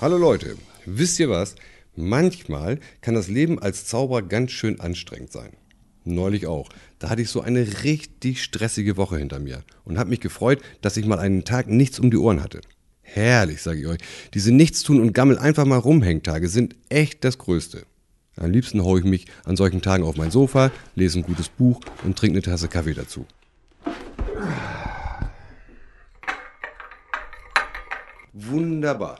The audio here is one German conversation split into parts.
Hallo Leute, wisst ihr was? Manchmal kann das Leben als Zauberer ganz schön anstrengend sein. Neulich auch. Da hatte ich so eine richtig stressige Woche hinter mir und habe mich gefreut, dass ich mal einen Tag nichts um die Ohren hatte. Herrlich, sage ich euch. Diese Nichtstun und Gammel einfach mal rumhängtage sind echt das Größte. Am liebsten haue ich mich an solchen Tagen auf mein Sofa, lese ein gutes Buch und trinke eine Tasse Kaffee dazu. Wunderbar.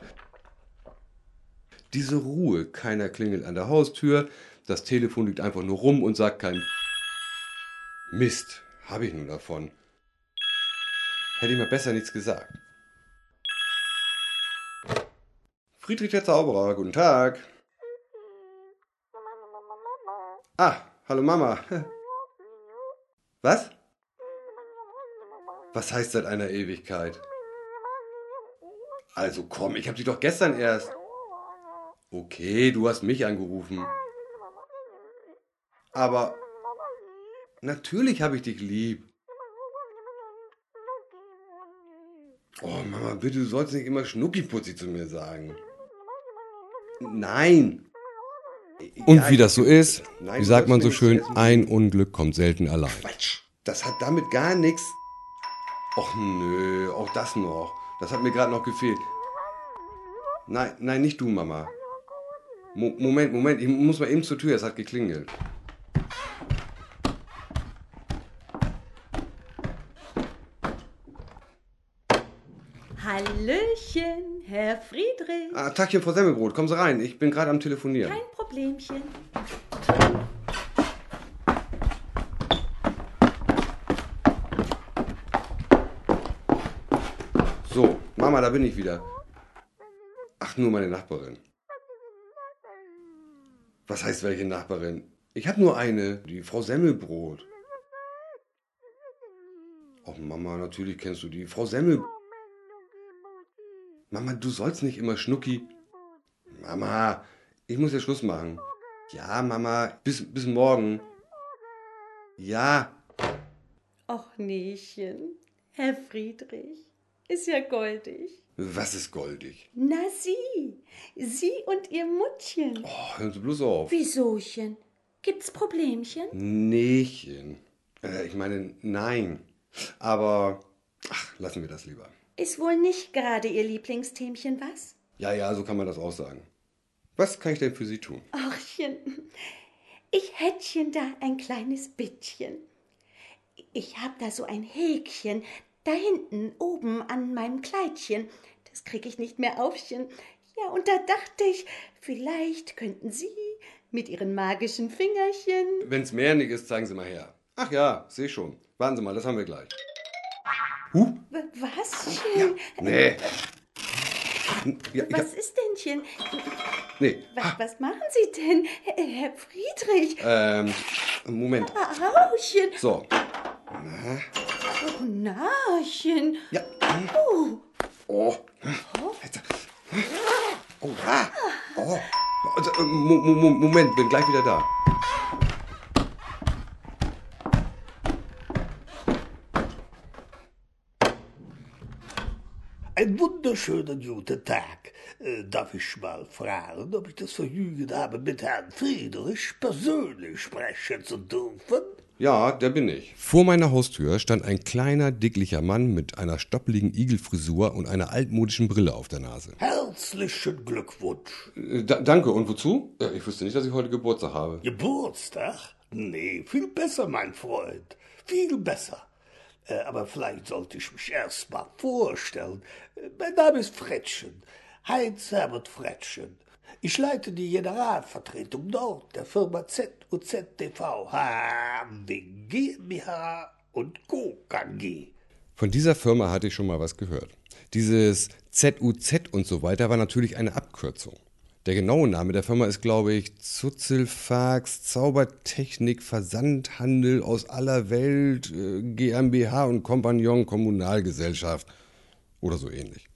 Diese Ruhe, keiner klingelt an der Haustür, das Telefon liegt einfach nur rum und sagt kein Mist, habe ich nur davon. Hätte ich mal besser nichts gesagt. Friedrich der Zauberer, guten Tag. Ah, hallo Mama. Was? Was heißt seit einer Ewigkeit? Also komm, ich hab dich doch gestern erst. Okay, du hast mich angerufen. Aber natürlich habe ich dich lieb. Oh Mama, bitte, du sollst nicht immer Schnuckiputzi zu mir sagen. Nein. Und Ja, wie das so ist, Nein, wie sagt man so schön, ein Unglück kommt selten allein. Quatsch. Das hat damit gar nichts. Och nö, auch das noch. Das hat mir gerade noch gefehlt. Nein, nein, nicht du, Mama. Mo Moment, Moment, ich muss mal eben zur Tür, es hat geklingelt. Hallöchen, Herr Friedrich. Ah, Tagchen, Frau Semmelbrot, kommen Sie rein, ich bin gerade am Telefonieren. Kein Problemchen. So, Mama, da bin ich wieder. Ach, nur meine Nachbarin. Was heißt welche Nachbarin? Ich habe nur eine, die Frau Semmelbrot. Oh Mama, natürlich kennst du die. Frau Semmel. Mama, du sollst nicht immer Schnucki. Mama, ich muss ja Schluss machen. Ja, Mama, bis, bis morgen. Ja, Och, Niechen, Herr Friedrich, ist ja goldig. Was ist goldig? Na, Sie, Sie und Ihr Muttchen. Oh, hören Sie bloß auf. Wiesochen? Gibt's Problemchen? Nähchen. Äh, ich meine, nein. Aber, ach, lassen wir das lieber. Ist wohl nicht gerade Ihr Lieblingsthemchen, was? Ja, ja, so kann man das auch sagen. Was kann ich denn für Sie tun? Achchen, ich hättchen da ein kleines Bittchen. Ich hab da so ein Häkchen, da hinten oben an meinem Kleidchen. Das krieg ich nicht mehr aufchen. Ja, und da dachte ich, vielleicht könnten Sie mit Ihren magischen Fingerchen. Wenn's mehr nicht ist, zeigen Sie mal her. Ach ja, seh schon. Warten Sie mal, das haben wir gleich. Huh? W- Waschen? Nee. Ja, Was ist dennchen? nee. Was, was machen Sie denn, Herr Friedrich? Ähm, Moment. Auchen, So. Oh, Narchen. Ja. Oh, Oh. Jetzt. Oh, ah. Oh. Also, äh, Mo Mo Moment, bin gleich wieder da. Einen wunderschönen guten Tag. Äh, darf ich mal fragen, ob ich das Vergnügen habe, mit Herrn Friedrich persönlich sprechen zu dürfen? Ja, der bin ich. Vor meiner Haustür stand ein kleiner, dicklicher Mann mit einer stoppeligen Igelfrisur und einer altmodischen Brille auf der Nase. Herzlichen Glückwunsch. Äh, da, danke, und wozu? Ich wusste nicht, dass ich heute Geburtstag habe. Geburtstag? Nee, viel besser, mein Freund. Viel besser. Äh, aber vielleicht sollte ich mich erst mal vorstellen. Äh, Mein Name ist Frettchen. Heinz Herbert Frettchen. Ich leite die Generalvertretung Nord der Firma ZUZ TV HW GmbH und Co. KG. Von dieser Firma hatte ich schon mal was gehört. Dieses ZUZ und so weiter war natürlich eine Abkürzung. Der genaue Name der Firma ist, glaube ich, Zuzelfax Zaubertechnik Versandhandel aus aller Welt äh, GmbH und Kompagnon Kommunalgesellschaft oder so ähnlich.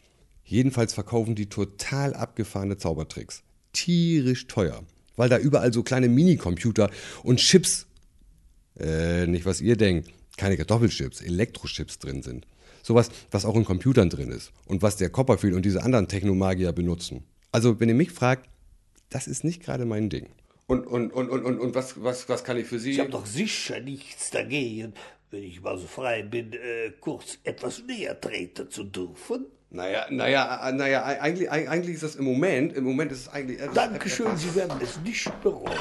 Jedenfalls verkaufen die total abgefahrene Zaubertricks. Tierisch teuer, weil da überall so kleine Minicomputer und Chips äh, nicht was ihr denkt. Keine Kartoffelchips, Elektrochips drin sind. Sowas, was auch in Computern drin ist und was der Copperfield und diese anderen Technomagier benutzen. Also, wenn ihr mich fragt, das ist nicht gerade mein Ding. Und, und, und, und, und, und was, was, was kann ich für Sie? Ich habe doch sicher nichts dagegen, wenn ich mal so frei bin, äh, kurz etwas näher treten zu dürfen. Naja, naja, naja, eigentlich, eigentlich ist das im Moment, im Moment ist es eigentlich. äh, Dankeschön, Sie werden es nicht bereuen.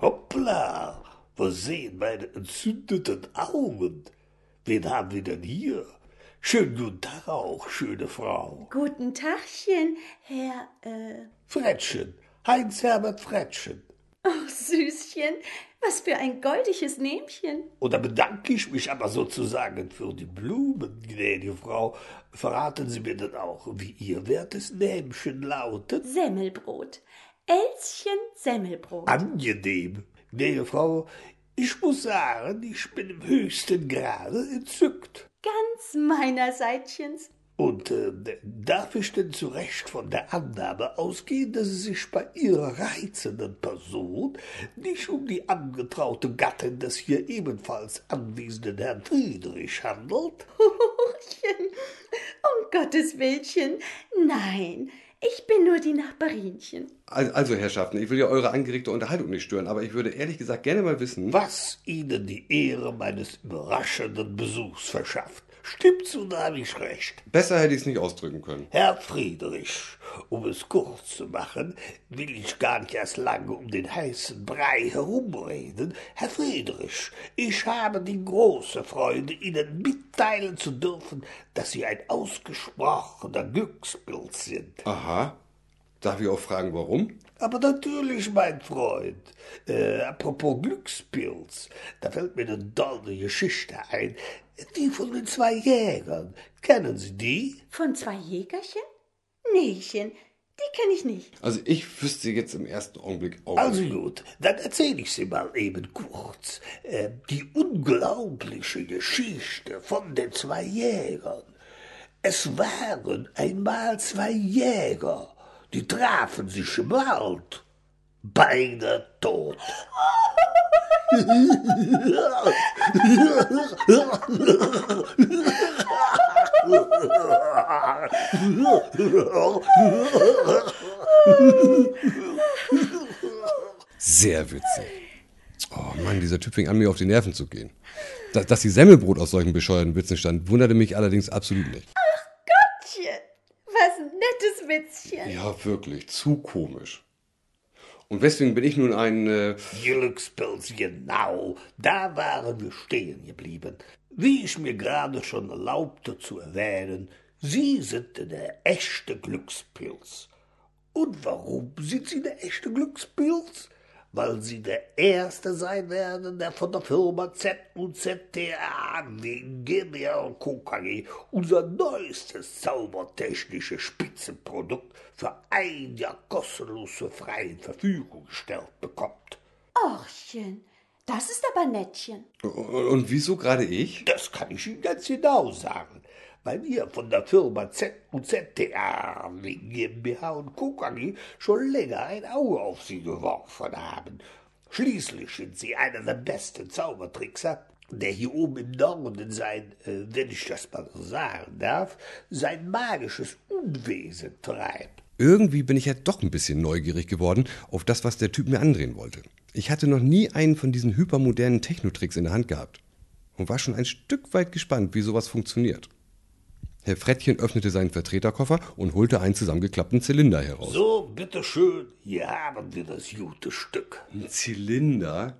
Hoppla, was sehen meine entzündeten Augen? Wen haben wir denn hier? Schönen guten Tag auch, schöne Frau. Guten Tagchen, Herr, äh, Frettchen, Heinz-Herbert Frettchen. oh Süßchen, was für ein goldiges Nämchen. Und da bedanke ich mich aber sozusagen für die Blumen, gnädige Frau. Verraten Sie mir denn auch, wie Ihr wertes Nämchen lautet? Semmelbrot. Elschen Semmelbrot. Angenehm, gnädige Frau. Ich muss sagen, ich bin im höchsten Grade entzückt. Ganz meinerseitchens. Und äh, darf ich denn zu Recht von der Annahme ausgehen, dass es sich bei Ihrer reizenden Person nicht um die angetraute Gattin des hier ebenfalls anwesenden Herrn Friedrich handelt? Huchen, um Gottes Willchen. Nein, ich bin nur die Nachbarinchen. Also, also, Herrschaften, ich will ja eure angeregte Unterhaltung nicht stören, aber ich würde ehrlich gesagt gerne mal wissen. Was Ihnen die Ehre meines überraschenden Besuchs verschafft. Stimmt so, da habe ich recht. Besser hätte ich es nicht ausdrücken können. Herr Friedrich, um es kurz zu machen, will ich gar nicht erst lange um den heißen Brei herumreden. Herr Friedrich, ich habe die große Freude, Ihnen mitteilen zu dürfen, dass Sie ein ausgesprochener Glückspilz sind. Aha. Darf ich auch fragen, warum? Aber natürlich, mein Freund. Äh, apropos Glückspilz, da fällt mir eine tolle Geschichte ein. Die von den zwei Jägern. Kennen Sie die? Von zwei Jägerchen? Nähchen, die kenne ich nicht. Also ich wüsste jetzt im ersten Augenblick auch. Also gut, dann erzähle ich sie mal eben kurz. Äh, die unglaubliche Geschichte von den zwei Jägern. Es waren einmal zwei Jäger, die trafen sich im Wald. Beide tot. Sehr witzig. Oh Mann, dieser Typ fing an, mir auf die Nerven zu gehen. Dass, dass die Semmelbrot aus solchen bescheuerten Witzen stand, wunderte mich allerdings absolut nicht. Gottchen, was ein nettes Witzchen. Ja, wirklich, zu komisch. Und weswegen bin ich nun ein. Äh, Glückspilz, genau, da waren wir stehen geblieben. Wie ich mir gerade schon erlaubte zu erwähnen, Sie sind der echte Glückspilz. Und warum sind Sie der echte Glückspilz? Weil Sie der Erste sein werden, der von der Firma ZUZTA wegen GBR Co. KG unser neuestes zaubertechnisches Spitzenprodukt für ein Jahr kostenlos zur freien Verfügung gestellt bekommt. Ochchen, das ist aber nettchen. und wieso gerade ich? Das kann ich Ihnen ganz genau sagen. Weil wir von der Firma ZUZTA wegen GmbH und Co. Schon länger ein Auge auf Sie geworfen haben. Schließlich sind Sie einer der besten Zaubertrickser, der hier oben im Norden sein, äh, wenn ich das mal sagen darf, sein magisches Unwesen treibt. Irgendwie bin ich ja doch ein bisschen neugierig geworden auf das, was der Typ mir andrehen wollte. Ich hatte noch nie einen von diesen hypermodernen Technotricks in der Hand gehabt und war schon ein Stück weit gespannt, wie sowas funktioniert. Herr Frettchen öffnete seinen Vertreterkoffer und holte einen zusammengeklappten Zylinder heraus. So, bitteschön, hier haben wir das gute Stück. Ein Zylinder?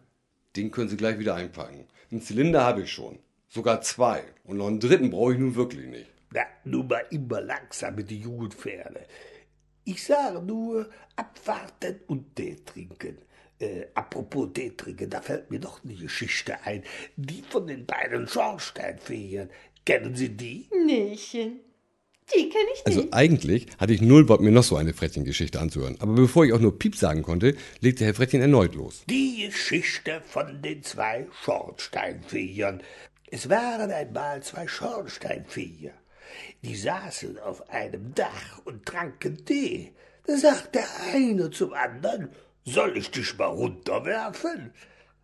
Den können Sie gleich wieder einpacken. Einen Zylinder habe ich schon. Sogar zwei. Und noch einen dritten brauche ich nun wirklich nicht. Na, nun mal immer langsam mit die jungen Pferde. Ich sage nur, abwarten und Tee trinken. Äh, apropos Tee trinken, da fällt mir noch eine Geschichte ein. Die von den beiden Schornsteinfegern. Kennen Sie die? Nähchen, die kenne ich Also nicht. eigentlich hatte ich null Bock, mir noch so eine Frettchen-Geschichte anzuhören. Aber bevor ich auch nur Piep sagen konnte, legte Herr Frettchen erneut los. Die Geschichte von den zwei Schornsteinfegern. Es waren einmal zwei Schornsteinfeger. Die saßen auf einem Dach und tranken Tee. Da sagt der eine zum anderen, soll ich dich mal runterwerfen?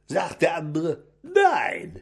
Sagt der andere, nein.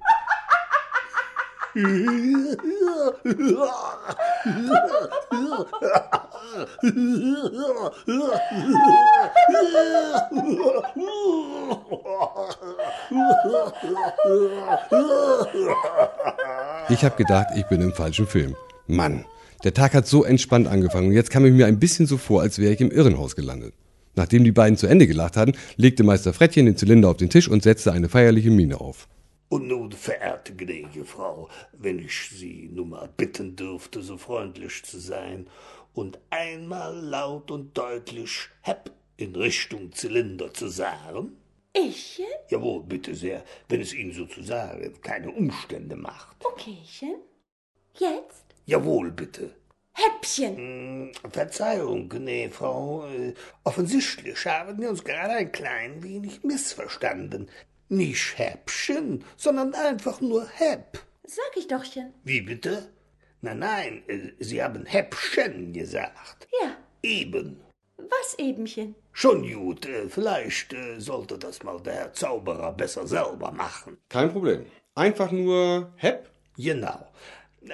Ich habe gedacht, ich bin im falschen Film. Mann, der Tag hat so entspannt angefangen und jetzt kam ich mir ein bisschen so vor, als wäre ich im Irrenhaus gelandet. Nachdem die beiden zu Ende gelacht hatten, legte Meister Frettchen den Zylinder auf den Tisch und setzte eine feierliche Miene auf. Und nun, verehrte gnädige Frau, wenn ich Sie nun mal bitten dürfte, so freundlich zu sein und einmal laut und deutlich Hepp in Richtung Zylinder zu sagen? Ichchen? Jawohl, bitte sehr, wenn es Ihnen sozusagen keine Umstände macht. Okaychen. Jetzt? Jawohl, bitte. Häppchen. Hm, Verzeihung, nee, Frau. Äh, offensichtlich haben wir uns gerade ein klein wenig missverstanden. Nicht Häppchen, sondern einfach nur Hepp. Sag ich dochchen. Wie bitte? Nein, nein, äh, Sie haben Häppchen gesagt. Ja. Eben. Was ebenchen? Schon gut, äh, vielleicht äh, sollte das mal der Herr Zauberer besser selber machen. Kein Problem. Einfach nur Hepp. Genau.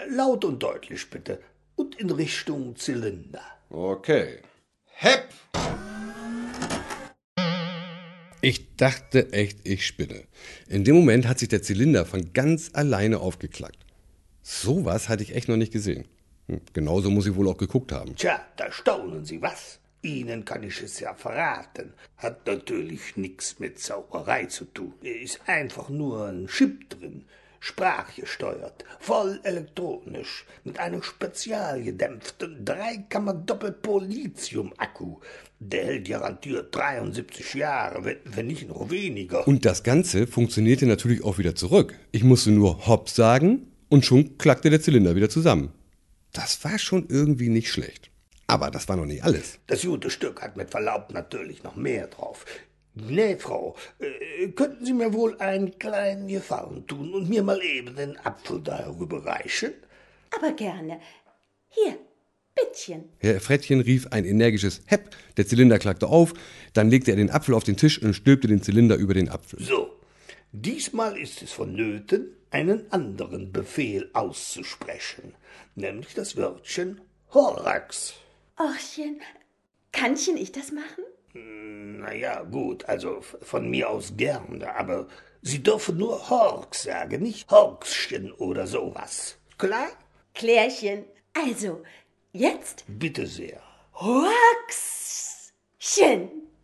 Laut und deutlich bitte. Und in Richtung Zylinder. Okay. Hepp! Ich dachte echt, ich spinne. In dem Moment hat sich der Zylinder von ganz alleine aufgeklackt. Sowas hatte ich echt noch nicht gesehen. Hm, genauso muss ich wohl auch geguckt haben. Tja, da staunen Sie was. Ihnen kann ich es ja verraten. Hat natürlich nichts mit Zauberei zu tun. Ist einfach nur ein Chip drin, sprachgesteuert, voll elektronisch, mit einem spezialgedämpften Dreikammer-Doppelpol-Lithium-Akku. Der hält garantiert 73 Jahre, wenn, wenn nicht noch weniger. Und das Ganze funktionierte natürlich auch wieder zurück. Ich musste nur Hopp sagen und schon klackte der Zylinder wieder zusammen. Das war schon irgendwie nicht schlecht. Aber das war noch nicht alles. Das gute Stück hat mit Verlaub natürlich noch mehr drauf. Nee, Frau, äh, könnten Sie mir wohl einen kleinen Gefallen tun und mir mal eben den Apfel da rüberreichen? Aber gerne. Hier, bittchen. Herr Frettchen rief ein energisches Hepp, der Zylinder klackte auf, dann legte er den Apfel auf den Tisch und stülpte den Zylinder über den Apfel. So, diesmal ist es vonnöten, einen anderen Befehl auszusprechen, nämlich das Wörtchen Horax. Ochchen, kannchen ich das machen? Na ja, gut, also von mir aus gerne, aber Sie dürfen nur Horx sagen, nicht Horxchen oder sowas. Klar? Klärchen. Also, jetzt Bitte sehr. Hoaxchen.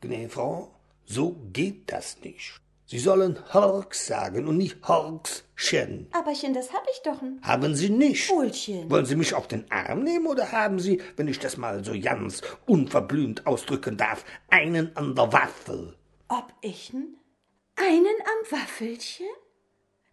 Gnä, Frau, so geht das nicht. Sie sollen Horx sagen und nicht Horxchen. Aberchen, das hab ich doch. n. Haben Sie nicht? Wohlchen. Wollen Sie mich auf den Arm nehmen oder haben Sie, wenn ich das mal so ganz unverblümt ausdrücken darf, einen an der Waffel? Ob ich'n? Einen am Waffelchen?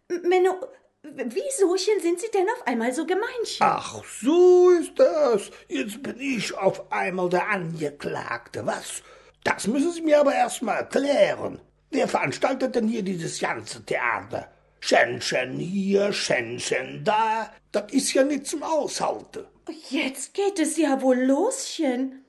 M- Menno, wiesochen sind Sie denn auf einmal so gemeinchen? Ach, so ist das. Jetzt bin ich auf einmal der Angeklagte. Was? Das müssen Sie mir aber erst mal erklären. Wer veranstaltet denn hier dieses ganze Theater? Schänchen hier, Schänchen da. Das ist ja nicht zum Aushalten. Jetzt geht es ja wohl loschen.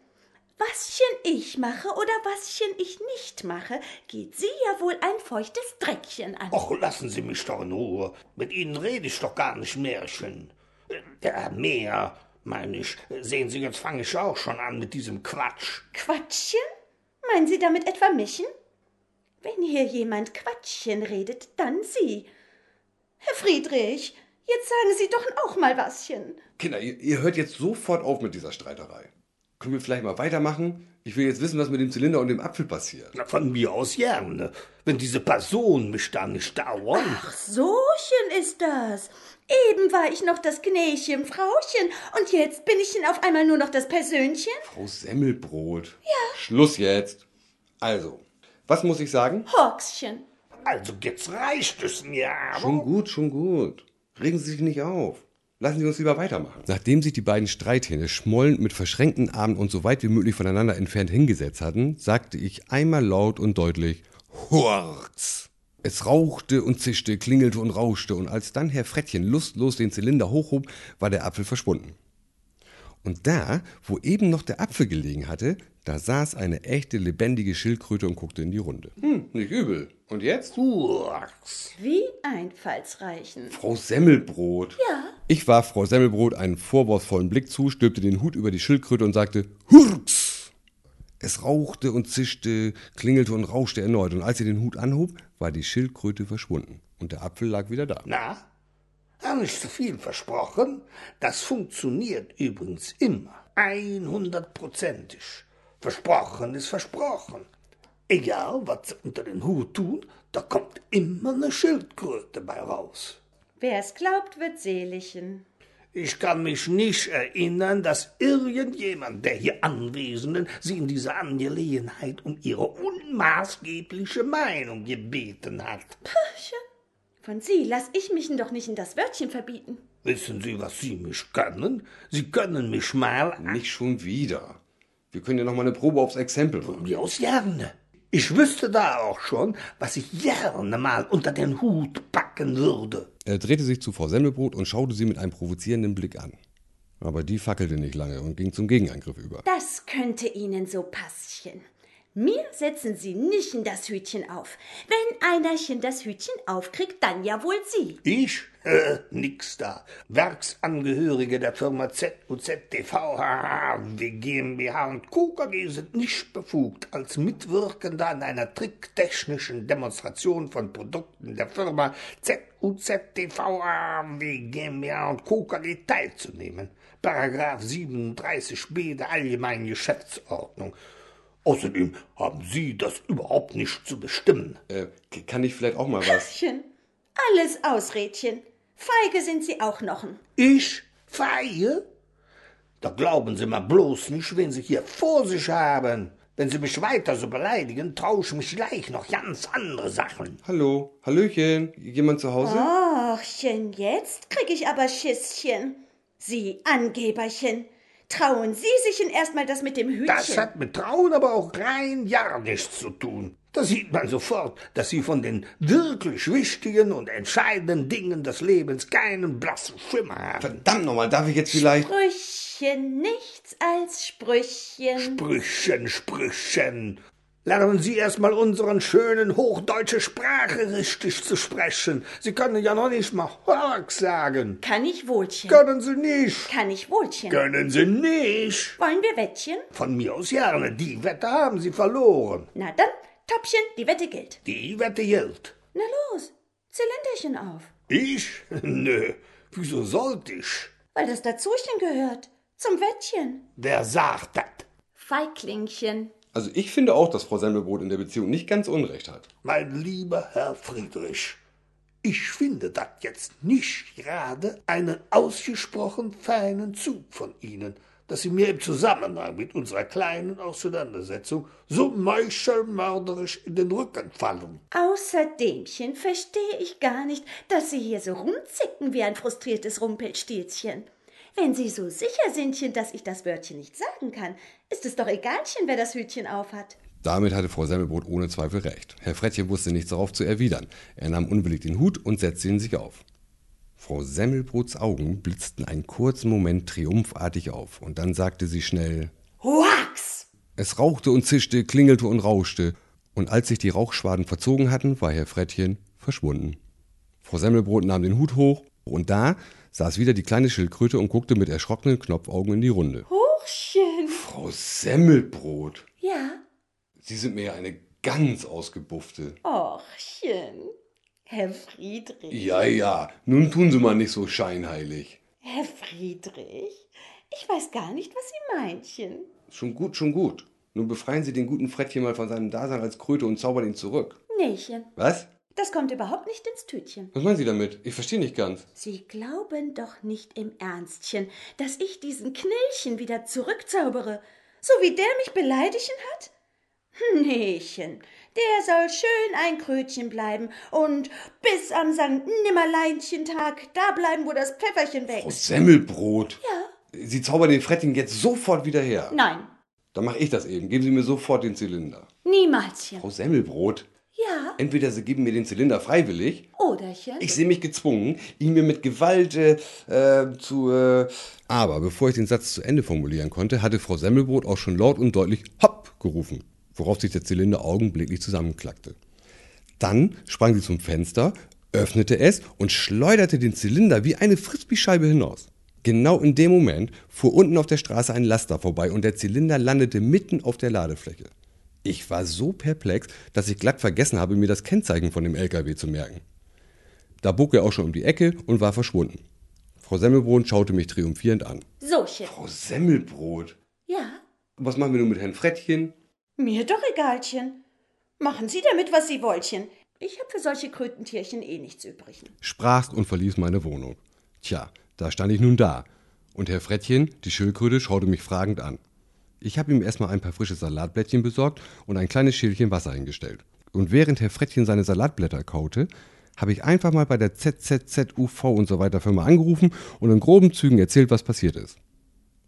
Waschen ich mache oder waschen ich nicht mache, geht Sie ja wohl ein feuchtes Dreckchen an. Och, lassen Sie mich doch in Ruhe. Mit Ihnen rede ich doch gar nicht Märchen. Ja, mehr, meine ich. Sehen Sie, jetzt fange ich auch schon an mit diesem Quatsch. Quatschen? Meinen Sie damit etwa mischen? Wenn hier jemand Quatschen redet, dann Sie. Herr Friedrich, jetzt sagen Sie doch auch mal waschen. Kinder, ihr, ihr hört jetzt sofort auf mit dieser Streiterei. Können wir vielleicht mal weitermachen? Ich will jetzt wissen, was mit dem Zylinder und dem Apfel passiert. Na, von mir aus gerne. Wenn diese Personen mich da nicht dauern. Ach, sochen ist das. Eben war ich noch das Knächen Frauchen und jetzt bin ich auf einmal nur noch das Persönchen. Frau Semmelbrot. Ja. Schluss jetzt. Also, was muss ich sagen? Horxchen. Also jetzt reicht es mir aber. Schon gut, schon gut. Regen Sie sich nicht auf. Lassen Sie uns lieber weitermachen. Nachdem sich die beiden Streithähne schmollend mit verschränkten Armen und so weit wie möglich voneinander entfernt hingesetzt hatten, sagte ich einmal laut und deutlich Hurz. Es rauchte und zischte, klingelte und rauschte, und als dann Herr Frettchen lustlos den Zylinder hochhob, war der Apfel verschwunden. Und da, wo eben noch der Apfel gelegen hatte, da saß eine echte lebendige Schildkröte und guckte in die Runde. Hm, nicht übel. Und jetzt? Urks. Wie einfallsreichen. Frau Semmelbrot. Ja, Ich warf Frau Semmelbrot einen vorwurfsvollen Blick zu, stülpte den Hut über die Schildkröte und sagte Hurks! Es rauchte und zischte, klingelte und rauschte erneut, und als sie den Hut anhob, war die Schildkröte verschwunden. Und der Apfel lag wieder da. Na, hab nicht zu viel versprochen. Das funktioniert übrigens immer. 100%ig. Versprochen ist versprochen. Egal, was sie unter den Hut tun, da kommt immer eine Schildkröte bei raus. wer es glaubt, wird seligen. Ich kann mich nicht erinnern, dass irgendjemand der hier Anwesenden sie in dieser Angelegenheit um ihre unmaßgebliche Meinung gebeten hat. Von Sie lass ich mich doch nicht in das Wörtchen verbieten. Wissen Sie, was Sie mich können? Sie können mich mal Nicht schon wieder. Wir können ja noch mal eine Probe aufs Exempel machen. mir aus gerne. Ich wüsste da auch schon, was ich gerne mal unter den Hut packen würde. Er drehte sich zu Frau Semmelbrot und schaute sie mit einem provozierenden Blick an. Aber die fackelte nicht lange und ging zum Gegenangriff über. Das könnte Ihnen so passen. Mir setzen Sie nicht in das Hütchen auf. Wenn einerchen das Hütchen aufkriegt, dann ja wohl Sie. Ich? Äh, nix da. Werksangehörige der Firma ZUZ TV, HHW GmbH und Co. KG sind nicht befugt, als Mitwirkende an einer tricktechnischen Demonstration von Produkten der Firma ZUZ TV, HHW GmbH und Co. KG teilzunehmen. Paragraph 37b der Allgemeinen Geschäftsordnung. Außerdem haben Sie das überhaupt nicht zu bestimmen. Äh, kann ich vielleicht auch mal was? Chen. Alles Ausredchen. Feige sind Sie auch nochen. Ich feier? Da glauben Sie mal bloß nicht, wen Sie hier vor sich haben. Wenn Sie mich weiter so beleidigen, traue ich mich gleich noch ganz andere Sachen. Hallo? Hallöchen? Jemand zu Hause? Ochchen, jetzt krieg ich aber Schisschen. Sie Angeberchen. Trauen Sie sich denn erstmal das mit dem Hütchen? Das hat mit Trauen aber auch rein gar nichts zu tun. Da sieht man sofort, dass Sie von den wirklich wichtigen und entscheidenden Dingen des Lebens keinen blassen Schimmer haben. Verdammt nochmal, darf ich jetzt vielleicht... Sprüchchen, nichts als Sprüchchen. Sprüchen, Sprüchen. Lernen Sie erstmal unseren schönen hochdeutsche Sprache richtig zu sprechen. Sie können ja noch nicht mal Hork sagen. Kann ich wohlchen? Können Sie nicht. Kann ich wohlchen? Können Sie nicht. Wollen wir Wettchen? Von mir aus gerne. Die Wette haben Sie verloren. Na dann, Toppchen, die Wette gilt. Die Wette gilt. Na los, Zylinderchen auf. Ich? Nö. Wieso sollte ich? Weil das dazuchen gehört. Zum Wettchen. Wer sagt das? Feiglingchen. Also ich finde auch, dass Frau Semmelbrot in der Beziehung nicht ganz Unrecht hat. Mein lieber Herr Friedrich, ich finde das jetzt nicht gerade einen ausgesprochen feinen Zug von Ihnen, dass Sie mir im Zusammenhang mit unserer kleinen Auseinandersetzung so meuchelmörderisch in den Rücken fallen. Außerdemchen verstehe ich gar nicht, dass Sie hier so rumzicken wie ein frustriertes Rumpelstilzchen. Wenn Sie so sicher sindchen, dass ich das Wörtchen nicht sagen kann, ist es doch egalchen, wer das Hütchen aufhat. Damit hatte Frau Semmelbrot ohne Zweifel recht. Herr Frettchen wusste nichts darauf zu erwidern. Er nahm unwillig den Hut und setzte ihn sich auf. Frau Semmelbrots Augen blitzten einen kurzen Moment triumphartig auf, und dann sagte sie schnell Wax! Es rauchte und zischte, klingelte und rauschte, und als sich die Rauchschwaden verzogen hatten, war Herr Frettchen verschwunden. Frau Semmelbrot nahm den Hut hoch, und da saß wieder die kleine Schildkröte und guckte mit erschrockenen Knopfaugen in die Runde. Huchchen! Frau Semmelbrot. Ja, Sie sind mir ja eine ganz ausgebuffte. Ochchen. Herr Friedrich. Ja, ja, nun tun Sie mal nicht so scheinheilig. Herr Friedrich, ich weiß gar nicht, was Sie meinchen. Schon gut, schon gut. Nun befreien Sie den guten Frettchen mal von seinem Dasein als Kröte und zaubern ihn zurück. Nächen, Was? Das kommt überhaupt nicht ins Tütchen. Was meinen Sie damit? Ich verstehe nicht ganz. Sie glauben doch nicht im Ernstchen, dass ich diesen Knillchen wieder zurückzaubere, so wie der mich beleidigen hat? Nächen, der soll schön ein Krötchen bleiben und bis am Sankt Nimmerleinchentag da bleiben, wo das Pfefferchen Frau wächst. Semmelbrot. Ja. Sie zaubern den Frettchen jetzt sofort wieder her. Nein, Dann mache ich das eben. Geben Sie mir sofort den Zylinder. niemalschen. Frau Semmelbrot. Entweder sie geben mir den Zylinder freiwillig, Oderchen. ich sehe mich gezwungen, ihn mir mit Gewalt äh, äh, zu... Äh Aber bevor ich den Satz zu Ende formulieren konnte, hatte Frau Semmelbrot auch schon laut und deutlich Hopp gerufen, worauf sich der Zylinder augenblicklich zusammenklackte. Dann sprang sie zum Fenster, öffnete es und schleuderte den Zylinder wie eine Frisbee-Scheibe hinaus. Genau in dem Moment fuhr unten auf der Straße ein Laster vorbei und der Zylinder landete mitten auf der Ladefläche. Ich war so perplex, dass ich glatt vergessen habe, mir das Kennzeichen von dem LKW zu merken. Da bog er auch schon um die Ecke und war verschwunden. Frau Semmelbrot schaute mich triumphierend an. Sochen. Frau Semmelbrot? Ja, Was machen wir nun mit Herrn Frettchen? mir doch egalchen. Machen Sie damit, was Sie wollchen. Ich hab für solche Krötentierchen eh nichts übrig. sprachst und verließ meine Wohnung. Tja, da stand ich nun da. Und Herr Frettchen, die Schildkröte, schaute mich fragend an. Ich habe ihm erstmal ein paar frische Salatblättchen besorgt und ein kleines Schälchen Wasser hingestellt. Und während Herr Frettchen seine Salatblätter kaute, habe ich einfach mal bei der ZZZUV und so weiter Firma angerufen und in groben Zügen erzählt, was passiert ist.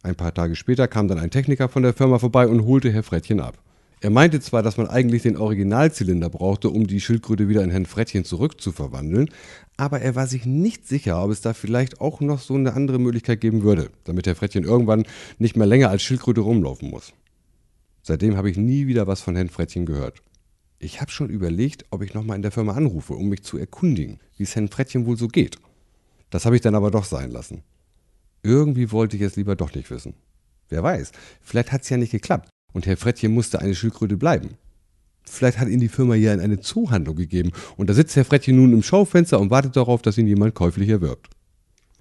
Ein paar Tage später kam dann ein Techniker von der Firma vorbei und holte Herr Frettchen ab. Er meinte zwar, dass man eigentlich den Originalzylinder brauchte, um die Schildkröte wieder in Herrn Frettchen zurückzuverwandeln, aber er war sich nicht sicher, ob es da vielleicht auch noch so eine andere Möglichkeit geben würde, damit Herr Frettchen irgendwann nicht mehr länger als Schildkröte rumlaufen muss. Seitdem habe ich nie wieder was von Herrn Frettchen gehört. Ich habe schon überlegt, ob ich nochmal in der Firma anrufe, um mich zu erkundigen, wie es Herrn Frettchen wohl so geht. Das habe ich dann aber doch sein lassen. Irgendwie wollte ich es lieber doch nicht wissen. Wer weiß, vielleicht hat es ja nicht geklappt und Herr Frettchen musste eine Schildkröte bleiben. Vielleicht hat ihn die Firma ja in eine Zoohandlung gegeben und da sitzt Herr Frettchen nun im Schaufenster und wartet darauf, dass ihn jemand käuflich erwirbt.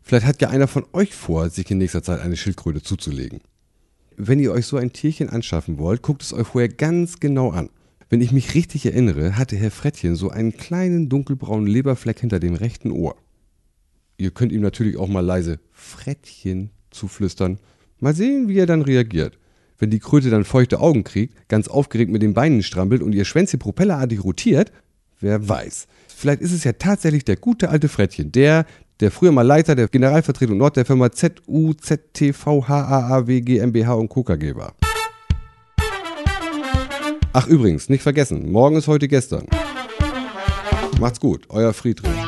Vielleicht hat ja einer von euch vor, sich in nächster Zeit eine Schildkröte zuzulegen. Wenn ihr euch so ein Tierchen anschaffen wollt, guckt es euch vorher ganz genau an. Wenn ich mich richtig erinnere, hatte Herr Frettchen so einen kleinen dunkelbraunen Leberfleck hinter dem rechten Ohr. Ihr könnt ihm natürlich auch mal leise Frettchen zuflüstern. Mal sehen, wie er dann reagiert. Wenn die Kröte dann feuchte Augen kriegt, ganz aufgeregt mit den Beinen strampelt und ihr Schwänzchen propellerartig rotiert, wer weiß. Vielleicht ist es ja tatsächlich der gute alte Frettchen, der, der früher mal Leiter der Generalvertretung Nord der Firma ZUZTVHAAW GmbH und Co. KG war. Ach übrigens, nicht vergessen, morgen ist heute gestern. Macht's gut, euer Friedrich.